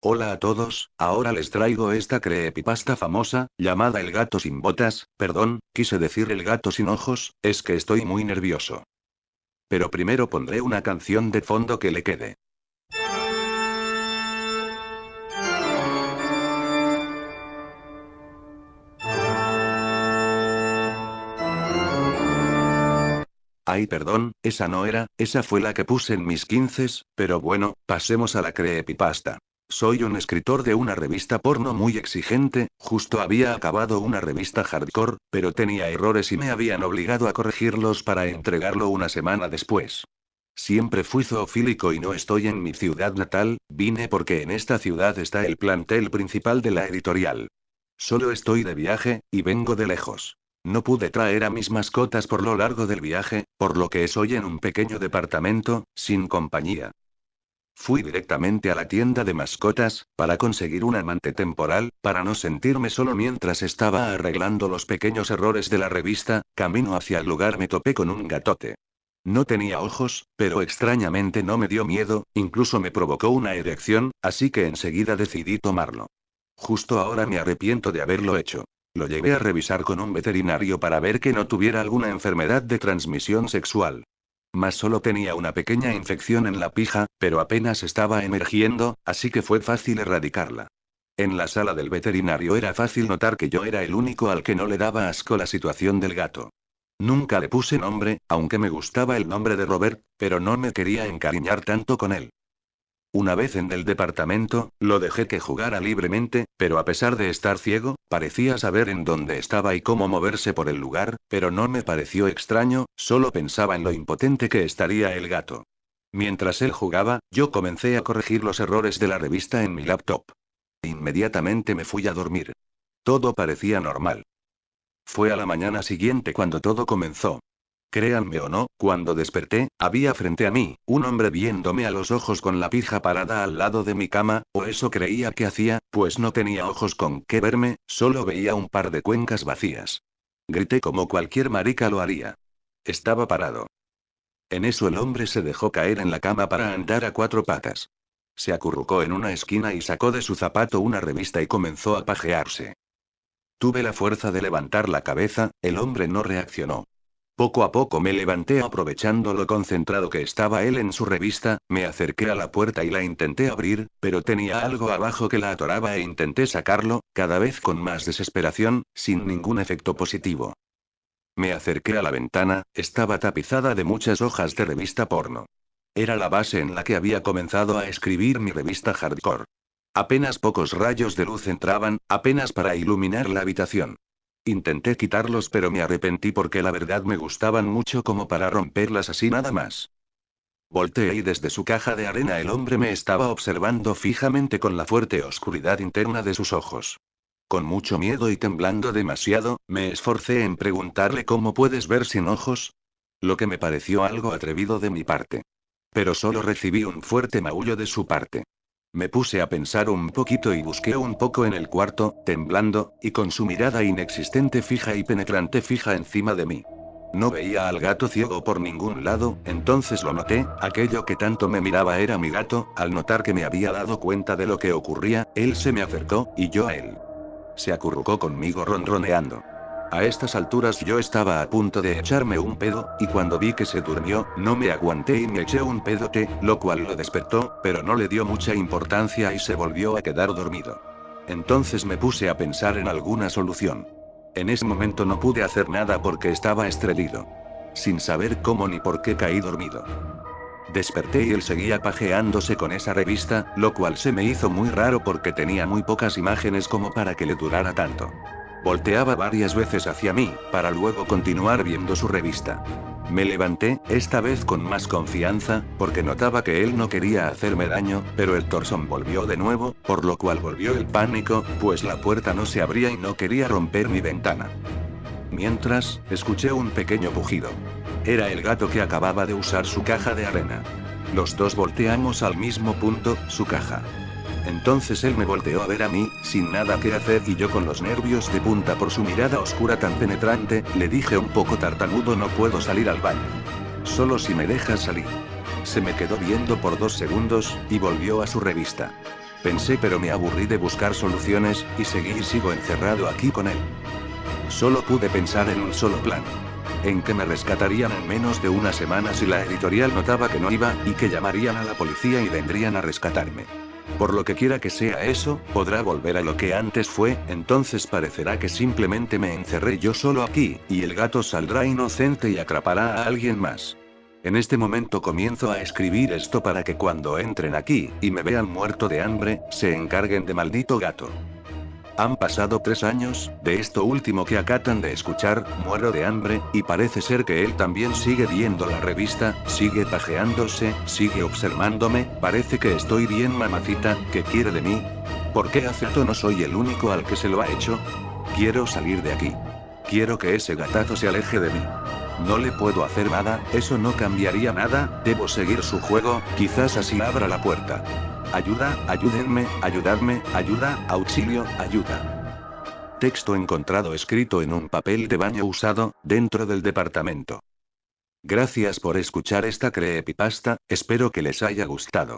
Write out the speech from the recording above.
Hola a todos, ahora les traigo esta creepypasta famosa, llamada El gato sin botas, perdón, quise decir el gato sin ojos, es que estoy muy nervioso. Pero primero pondré una canción de fondo que le quede. Ay, perdón, esa no era, esa fue la que puse en mis quinces, pero bueno, pasemos a la creepypasta. Soy un escritor de una revista porno muy exigente, justo había acabado una revista hardcore, pero tenía errores y me habían obligado a corregirlos para entregarlo una semana después. Siempre fui zoofílico y no estoy en mi ciudad natal, vine porque en esta ciudad está el plantel principal de la editorial. Solo estoy de viaje, y vengo de lejos. No pude traer a mis mascotas por lo largo del viaje, por lo que estoy en un pequeño departamento, sin compañía. Fui directamente a la tienda de mascotas, para conseguir un amante temporal, para no sentirme solo mientras estaba arreglando los pequeños errores de la revista, camino hacia el lugar me topé con un gatote. No tenía ojos, pero extrañamente no me dio miedo, incluso me provocó una erección, así que enseguida decidí tomarlo. Justo ahora me arrepiento de haberlo hecho. Lo llevé a revisar con un veterinario para ver que no tuviera alguna enfermedad de transmisión sexual. Más solo tenía una pequeña infección en la pija, pero apenas estaba emergiendo, así que fue fácil erradicarla. En la sala del veterinario era fácil notar que yo era el único al que no le daba asco la situación del gato. Nunca le puse nombre, aunque me gustaba el nombre de Robert, pero no me quería encariñar tanto con él. Una vez en el departamento, lo dejé que jugara libremente, pero a pesar de estar ciego, parecía saber en dónde estaba y cómo moverse por el lugar, pero no me pareció extraño, solo pensaba en lo impotente que estaría el gato. Mientras él jugaba, yo comencé a corregir los errores de la revista en mi laptop. Inmediatamente me fui a dormir. Todo parecía normal. Fue a la mañana siguiente cuando todo comenzó. Créanme o no, cuando desperté, había frente a mí, un hombre viéndome a los ojos con la pija parada al lado de mi cama, o eso creía que hacía, pues no tenía ojos con qué verme, solo veía un par de cuencas vacías. Grité como cualquier marica lo haría. Estaba parado. En eso el hombre se dejó caer en la cama para andar a cuatro patas. Se acurrucó en una esquina y sacó de su zapato una revista y comenzó a pajearse. Tuve la fuerza de levantar la cabeza, el hombre no reaccionó. Poco a poco me levanté aprovechando lo concentrado que estaba él en su revista, me acerqué a la puerta y la intenté abrir, pero tenía algo abajo que la atoraba e intenté sacarlo, cada vez con más desesperación, sin ningún efecto positivo. Me acerqué a la ventana, estaba tapizada de muchas hojas de revista porno. Era la base en la que había comenzado a escribir mi revista hardcore. Apenas pocos rayos de luz entraban, apenas para iluminar la habitación. Intenté quitarlos pero me arrepentí porque la verdad me gustaban mucho como para romperlas así nada más. Volteé y desde su caja de arena el hombre me estaba observando fijamente con la fuerte oscuridad interna de sus ojos. Con mucho miedo y temblando demasiado, me esforcé en preguntarle cómo puedes ver sin ojos. Lo que me pareció algo atrevido de mi parte. Pero solo recibí un fuerte maullo de su parte. Me puse a pensar un poquito y busqué un poco en el cuarto, temblando, y con su mirada inexistente fija y penetrante fija encima de mí. No veía al gato ciego por ningún lado, entonces lo noté, aquello que tanto me miraba era mi gato, al notar que me había dado cuenta de lo que ocurría, él se me acercó, y yo a él. Se acurrucó conmigo ronroneando. A estas alturas yo estaba a punto de echarme un pedo, y cuando vi que se durmió, no me aguanté y me eché un pedote, lo cual lo despertó, pero no le dio mucha importancia y se volvió a quedar dormido. Entonces me puse a pensar en alguna solución. En ese momento no pude hacer nada porque estaba estrelido. Sin saber cómo ni por qué caí dormido. Desperté y él seguía pajeándose con esa revista, lo cual se me hizo muy raro porque tenía muy pocas imágenes como para que le durara tanto. Volteaba varias veces hacia mí, para luego continuar viendo su revista. Me levanté, esta vez con más confianza, porque notaba que él no quería hacerme daño, pero el torsón volvió de nuevo, por lo cual volvió el pánico, pues la puerta no se abría y no quería romper mi ventana. Mientras, escuché un pequeño pujido. Era el gato que acababa de usar su caja de arena. Los dos volteamos al mismo punto, su caja. Entonces él me volteó a ver a mí, sin nada que hacer y yo con los nervios de punta por su mirada oscura tan penetrante, le dije un poco tartamudo no puedo salir al baño. Solo si me dejas salir. Se me quedó viendo por dos segundos, y volvió a su revista. Pensé pero me aburrí de buscar soluciones, y seguí y sigo encerrado aquí con él. Solo pude pensar en un solo plan. En que me rescatarían en menos de una semana si la editorial notaba que no iba, y que llamarían a la policía y vendrían a rescatarme. Por lo que quiera que sea eso, podrá volver a lo que antes fue, entonces parecerá que simplemente me encerré yo solo aquí, y el gato saldrá inocente y atrapará a alguien más. En este momento comienzo a escribir esto para que cuando entren aquí, y me vean muerto de hambre, se encarguen de maldito gato. Han pasado tres años, de esto último que acatan de escuchar, muero de hambre, y parece ser que él también sigue viendo la revista, sigue pajeándose, sigue observándome, parece que estoy bien mamacita, ¿qué quiere de mí? ¿Por qué acepto no soy el único al que se lo ha hecho? Quiero salir de aquí. Quiero que ese gatazo se aleje de mí. No le puedo hacer nada, eso no cambiaría nada, debo seguir su juego, quizás así abra la puerta. Ayuda, ayúdenme, ayudadme, ayuda, auxilio, ayuda. Texto encontrado escrito en un papel de baño usado, dentro del departamento. Gracias por escuchar esta creepypasta, espero que les haya gustado.